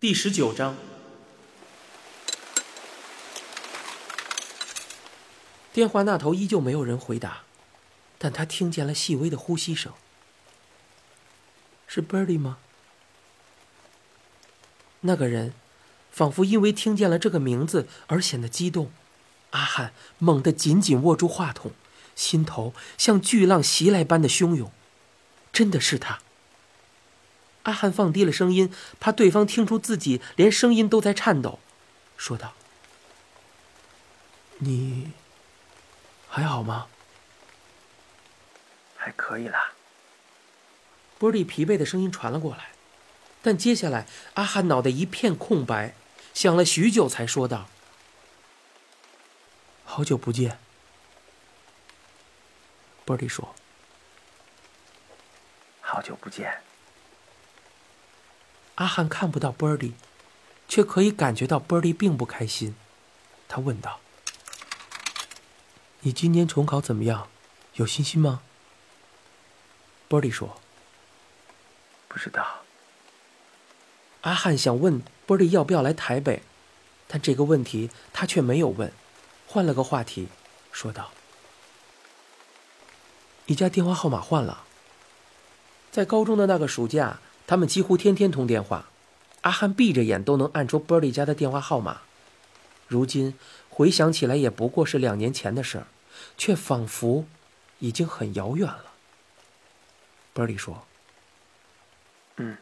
第十九章，电话那头依旧没有人回答，但他听见了细微的呼吸声。是 Birdy 吗？那个人仿佛因为听见了这个名字而显得激动。阿汉猛地紧紧握住话筒，心头像巨浪袭来般的汹涌。真的是他。阿汉放低了声音，怕对方听出自己连声音都在颤抖，说道：“你还好吗？还可以啦。”波利疲惫的声音传了过来，但接下来阿汉脑袋一片空白，想了许久才说道：“好久不见。”波利说：“好久不见。”阿汉看不到 Birdy，却可以感觉到 Birdy 并不开心。他问道：“你今年重考怎么样？有信心吗？”Birdy 说：“不知道。”阿汉想问 Birdy 要不要来台北，但这个问题他却没有问，换了个话题，说道：“你家电话号码换了。在高中的那个暑假。”他们几乎天天通电话，阿汉闭着眼都能按出 Birdy 家的电话号码。如今回想起来，也不过是两年前的事儿，却仿佛已经很遥远了。Birdy 说：“嗯，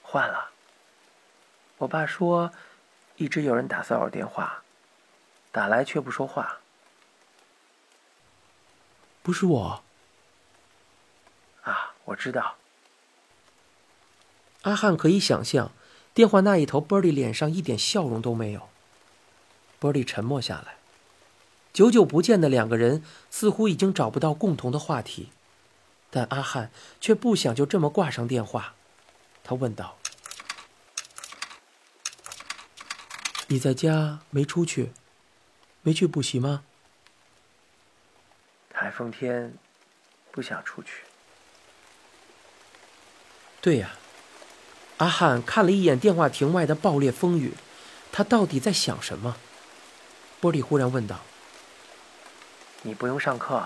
换了。我爸说，一直有人打骚扰电话，打来却不说话。不是我。啊，我知道。”阿汉可以想象，电话那一头，Birdy 脸上一点笑容都没有。Birdy 沉默下来，久久不见的两个人似乎已经找不到共同的话题，但阿汉却不想就这么挂上电话。他问道：“你在家没出去，没去补习吗？”台风天，不想出去。对呀。阿汉看了一眼电话亭外的暴烈风雨，他到底在想什么？波利忽然问道：“你不用上课？”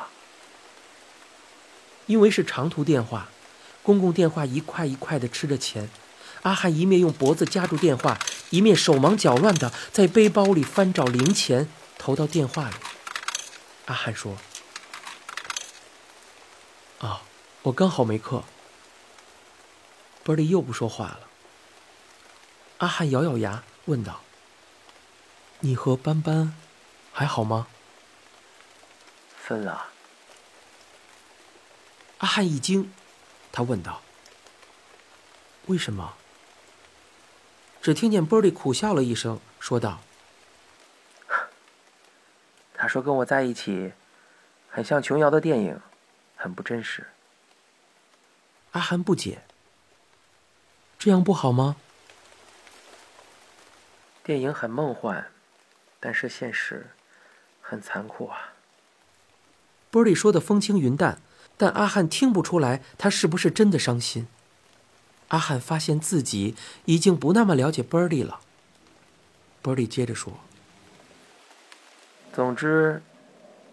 因为是长途电话，公共电话一块一块的吃着钱。阿汉一面用脖子夹住电话，一面手忙脚乱的在背包里翻找零钱投到电话里。阿汉说：“啊，我刚好没课。”波利又不说话了。阿汉咬咬牙问道：“你和斑斑还好吗？”分了。阿汉一惊，他问道：“为什么？”只听见波利苦笑了一声，说道：“他说跟我在一起，很像琼瑶的电影，很不真实。”阿汉不解。这样不好吗？电影很梦幻，但是现实很残酷啊。波利说的风轻云淡，但阿汉听不出来他是不是真的伤心。阿汉发现自己已经不那么了解波利了。波利接着说：“总之，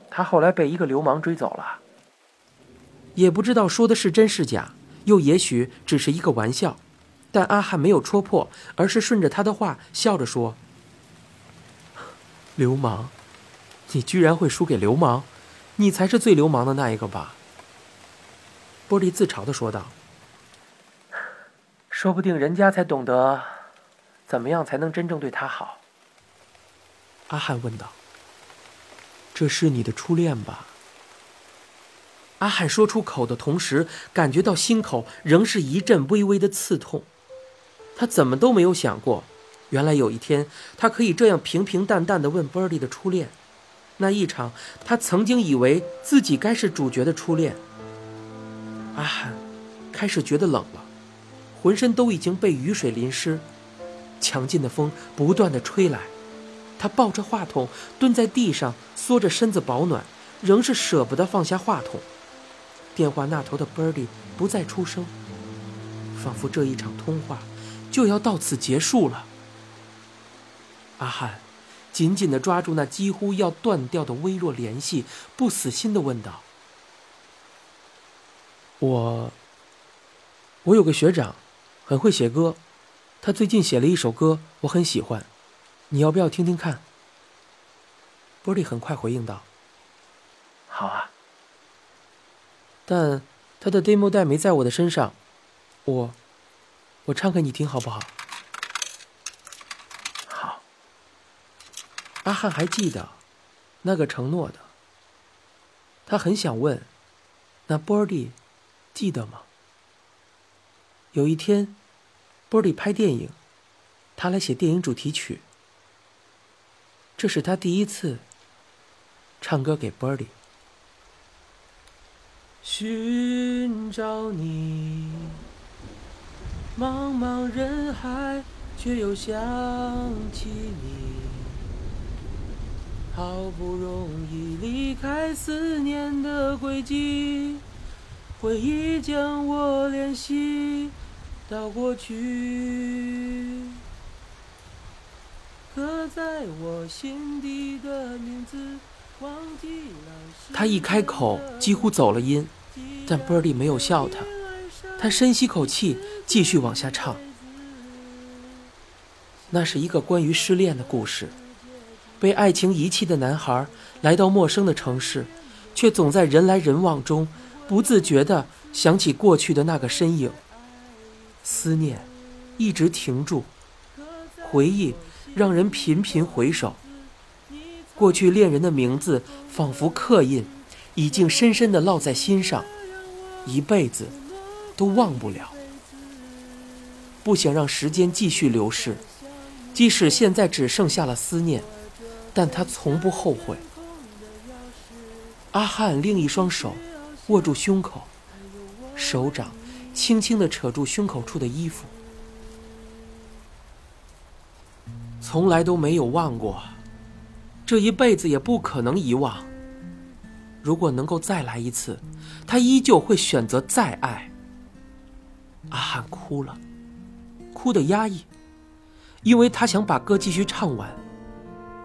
他后来被一个流氓追走了。也不知道说的是真是假，又也许只是一个玩笑。”但阿汉没有戳破，而是顺着他的话笑着说：“流氓，你居然会输给流氓，你才是最流氓的那一个吧？”玻璃自嘲的说道：“说不定人家才懂得，怎么样才能真正对他好。”阿汉问道：“这是你的初恋吧？”阿汉说出口的同时，感觉到心口仍是一阵微微的刺痛。他怎么都没有想过，原来有一天他可以这样平平淡淡的问 Birdy 的初恋，那一场他曾经以为自己该是主角的初恋。阿汉开始觉得冷了，浑身都已经被雨水淋湿，强劲的风不断的吹来，他抱着话筒蹲在地上，缩着身子保暖，仍是舍不得放下话筒。电话那头的 Birdy 不再出声，仿佛这一场通话。就要到此结束了。阿汉紧紧地抓住那几乎要断掉的微弱联系，不死心地问道：“我，我有个学长，很会写歌，他最近写了一首歌，我很喜欢，你要不要听听看？”波利很快回应道：“好啊。”但他的 demo 带没在我的身上，我，我唱给你听好不好？好。阿汉还记得那个承诺的，他很想问，那波利记得吗？有一天，波利拍电影，他来写电影主题曲，这是他第一次唱歌给波利。寻找你，茫茫人海，却又想起你。好不容易离开思念的轨迹，回忆将我联系到过去。刻在我心底的名字，忘记了。他一开口，几乎走了音。但波利没有笑他，他深吸口气，继续往下唱。那是一个关于失恋的故事，被爱情遗弃的男孩来到陌生的城市，却总在人来人往中不自觉地想起过去的那个身影。思念一直停住，回忆让人频频回首，过去恋人的名字仿佛刻印。已经深深地烙在心上，一辈子都忘不了。不想让时间继续流逝，即使现在只剩下了思念，但他从不后悔。阿汉另一双手握住胸口，手掌轻轻地扯住胸口处的衣服，从来都没有忘过，这一辈子也不可能遗忘。如果能够再来一次，他依旧会选择再爱。阿汉哭了，哭的压抑，因为他想把歌继续唱完。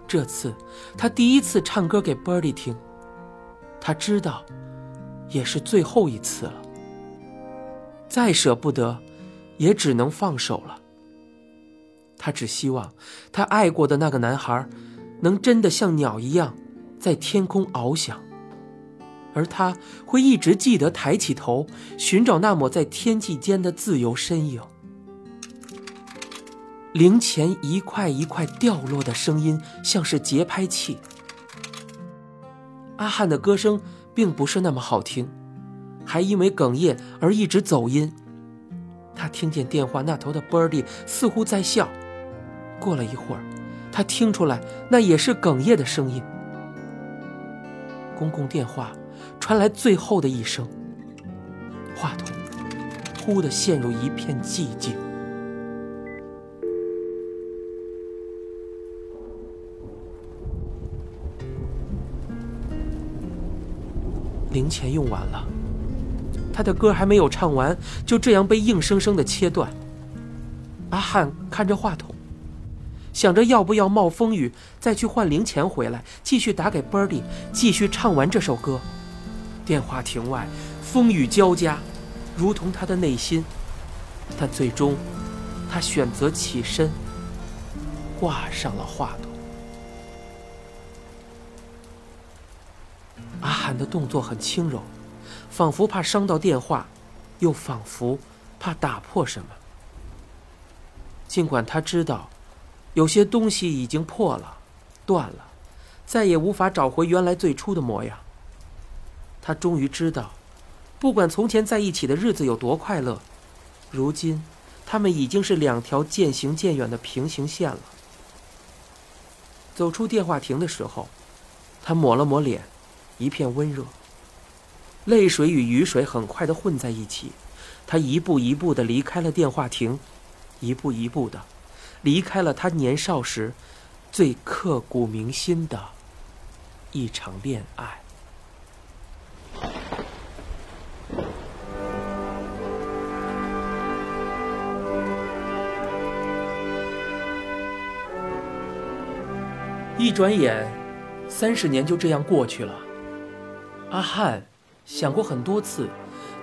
这次，他第一次唱歌给 Birdy 听，他知道，也是最后一次了。再舍不得，也只能放手了。他只希望，他爱过的那个男孩，能真的像鸟一样，在天空翱翔。而他会一直记得抬起头，寻找那抹在天际间的自由身影。零钱一块一块掉落的声音，像是节拍器。阿汉的歌声并不是那么好听，还因为哽咽而一直走音。他听见电话那头的 Birdy 似乎在笑。过了一会儿，他听出来那也是哽咽的声音。公共电话。传来最后的一声，话筒忽地陷入一片寂静。零钱用完了，他的歌还没有唱完，就这样被硬生生的切断。阿汉看着话筒，想着要不要冒风雨再去换零钱回来，继续打给 Birdy，继续唱完这首歌。电话亭外，风雨交加，如同他的内心。但最终，他选择起身，挂上了话筒。阿汉的动作很轻柔，仿佛怕伤到电话，又仿佛怕打破什么。尽管他知道，有些东西已经破了、断了，再也无法找回原来最初的模样。他终于知道，不管从前在一起的日子有多快乐，如今，他们已经是两条渐行渐远的平行线了。走出电话亭的时候，他抹了抹脸，一片温热。泪水与雨水很快的混在一起他一步一步的离开了电话亭一步一步的离开了他年少时最刻骨铭心的一场恋爱。一转眼三十年就这样过去了。阿汉想过很多次，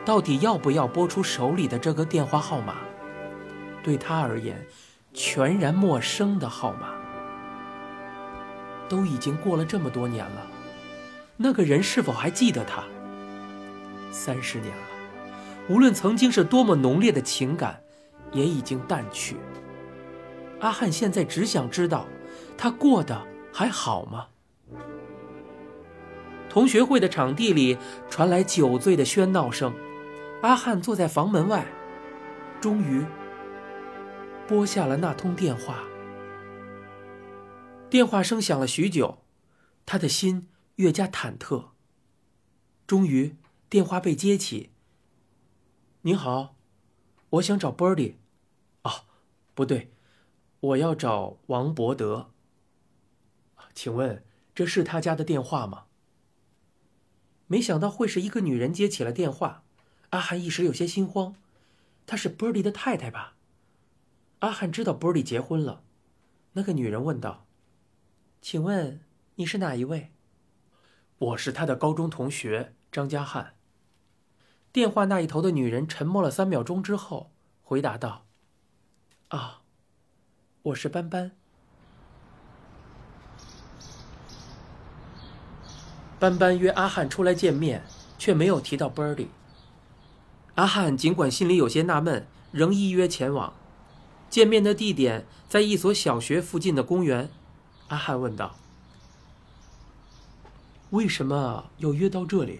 到底要不要拨出手里的这个电话号码？对他而言，全然陌生的号码。都已经过了这么多年了，那个人是否还记得他？三十年了，无论曾经是多么浓烈的情感，也已经淡去。阿汉现在只想知道，他过得还好吗？同学会的场地里传来酒醉的喧闹声，阿汉坐在房门外，终于拨下了那通电话。电话声响了许久，他的心越加忐忑。终于，电话被接起。“您好，我想找 Birdy。”“哦，不对。”我要找王伯德。请问这是他家的电话吗？没想到会是一个女人接起了电话，阿汉一时有些心慌。她是 Birdy 的太太吧？阿汉知道 Birdy 结婚了。那个女人问道：“请问你是哪一位？”我是他的高中同学张家汉。电话那一头的女人沉默了三秒钟之后，回答道：“啊。”我是班班。斑斑约阿汉出来见面，却没有提到 Birdy。阿汉尽管心里有些纳闷，仍依约前往。见面的地点在一所小学附近的公园。阿汉问道：“为什么要约到这里？”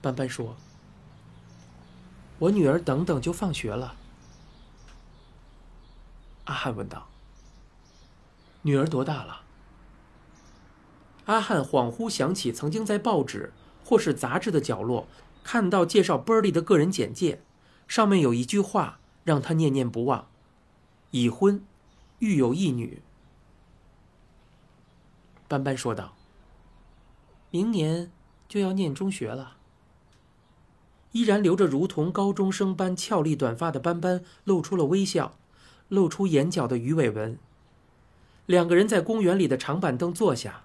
斑斑说：“我女儿等等就放学了。”阿汉问道：“女儿多大了？”阿汉恍惚想起曾经在报纸或是杂志的角落看到介绍 Birdy 的个人简介，上面有一句话让他念念不忘：“已婚，育有一女。”斑斑说道：“明年就要念中学了。”依然留着如同高中生般俏丽短发的斑斑露出了微笑。露出眼角的鱼尾纹。两个人在公园里的长板凳坐下，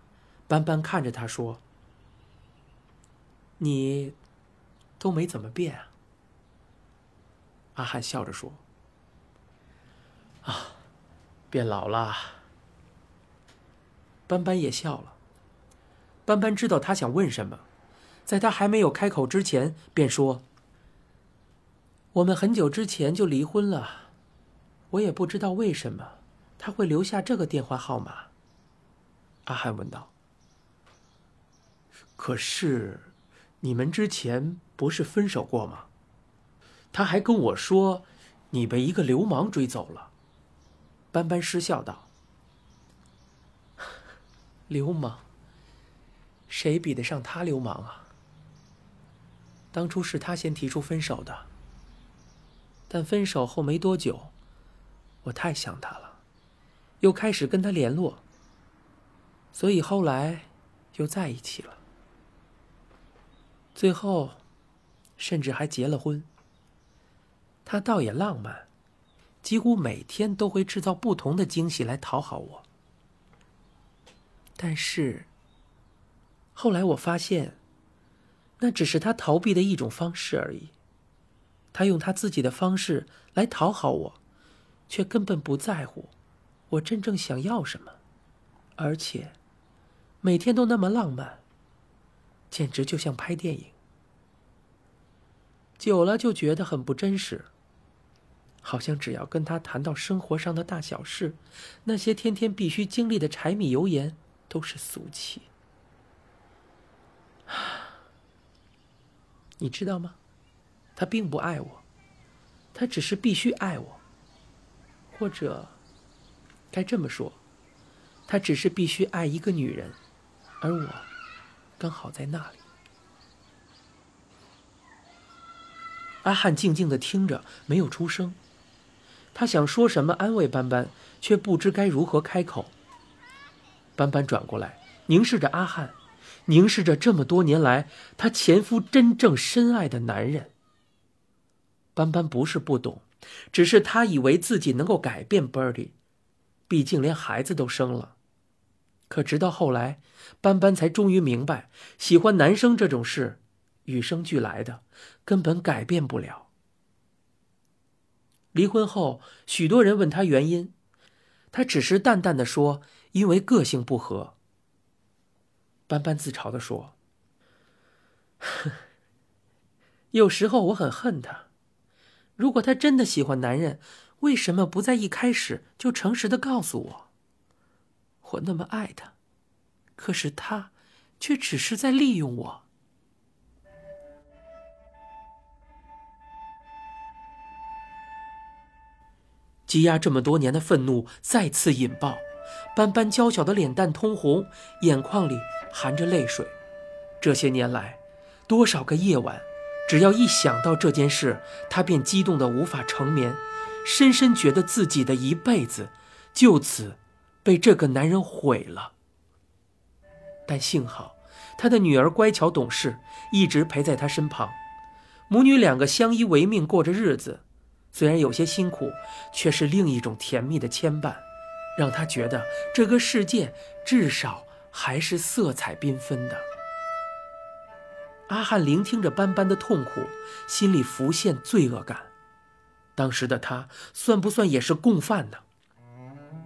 斑斑看着他说：“你都没怎么变啊。”阿汉笑着说：“啊，变老了。”斑斑也笑了。斑斑知道他想问什么，在他还没有开口之前，便说：“我们很久之前就离婚了。”我也不知道为什么他会留下这个电话号码。阿汉问道：“可是，你们之前不是分手过吗？”他还跟我说：“你被一个流氓追走了。”斑斑失笑道：“流氓？谁比得上他流氓啊？当初是他先提出分手的，但分手后没多久。”我太想他了，又开始跟他联络，所以后来又在一起了，最后甚至还结了婚。他倒也浪漫，几乎每天都会制造不同的惊喜来讨好我。但是后来我发现，那只是他逃避的一种方式而已。他用他自己的方式来讨好我。却根本不在乎我真正想要什么，而且每天都那么浪漫，简直就像拍电影。久了就觉得很不真实，好像只要跟他谈到生活上的大小事，那些天天必须经历的柴米油盐都是俗气。你知道吗？他并不爱我，他只是必须爱我。或者，该这么说，他只是必须爱一个女人，而我刚好在那里。阿汉静静的听着，没有出声。他想说什么安慰斑斑，却不知该如何开口。斑斑转过来，凝视着阿汉，凝视着这么多年来他前夫真正深爱的男人。斑斑不是不懂。只是他以为自己能够改变 Birdy，毕竟连孩子都生了。可直到后来，斑斑才终于明白，喜欢男生这种事，与生俱来的，根本改变不了。离婚后，许多人问他原因，他只是淡淡的说：“因为个性不合。”斑斑自嘲的说：“ 有时候我很恨他，如果他真的喜欢男人，为什么不在一开始就诚实的告诉我？我那么爱他，可是他，却只是在利用我。”积压这么多年的愤怒再次引爆，斑斑娇小的脸蛋通红，眼眶里含着泪水。这些年来，多少个夜晚，只要一想到这件事，他便激动得无法成眠，深深觉得自己的一辈子就此被这个男人毁了。但幸好，她的女儿乖巧懂事，一直陪在他身旁，母女两个相依为命过着日子。虽然有些辛苦，却是另一种甜蜜的牵绊，让他觉得这个世界至少还是色彩缤纷的。阿汉聆听着斑斑的痛苦，心里浮现罪恶感。当时的他算不算也是共犯呢？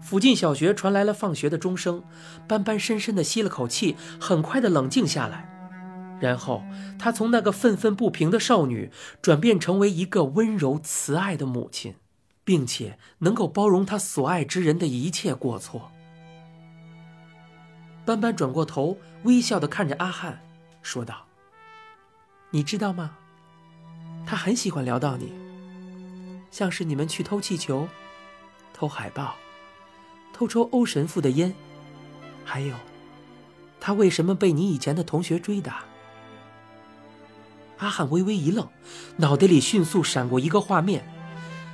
附近小学传来了放学的钟声，斑斑深深地吸了口气，很快的冷静下来。然后，她从那个愤愤不平的少女，转变成为一个温柔慈爱的母亲，并且能够包容她所爱之人的一切过错。斑斑转过头，微笑的看着阿汉，说道：“你知道吗？他很喜欢聊到你，像是你们去偷气球、偷海报、偷抽欧神父的烟，还有，他为什么被你以前的同学追打。”阿汉微微一愣，脑袋里迅速闪过一个画面：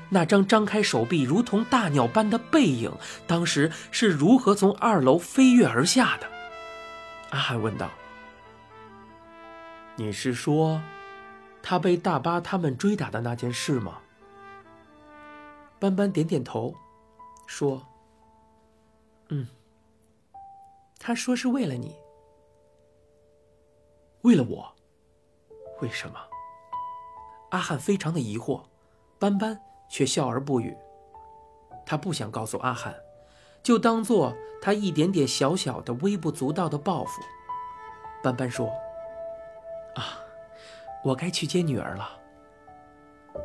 那张张开手臂如同大鸟般的背影，当时是如何从二楼飞跃而下的？阿汉问道：“你是说，他被大巴他们追打的那件事吗？”斑斑点点头，说：“嗯。”他说是为了你，为了我。为什么？阿汉非常的疑惑，斑斑却笑而不语。他不想告诉阿汉，就当做他一点点小小的、微不足道的报复。斑斑说：“啊，我该去接女儿了。”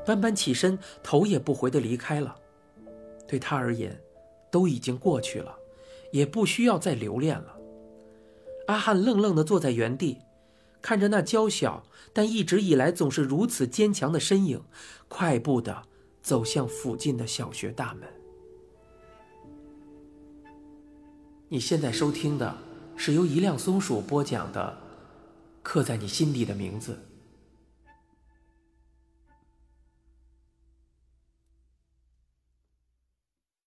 斑斑起身，头也不回的离开了。对他而言，都已经过去了，也不需要再留恋了。阿汉愣愣的坐在原地。看着那娇小但一直以来总是如此坚强的身影，快步的走向附近的小学大门。你现在收听的是由一辆松鼠播讲的《刻在你心底的名字》。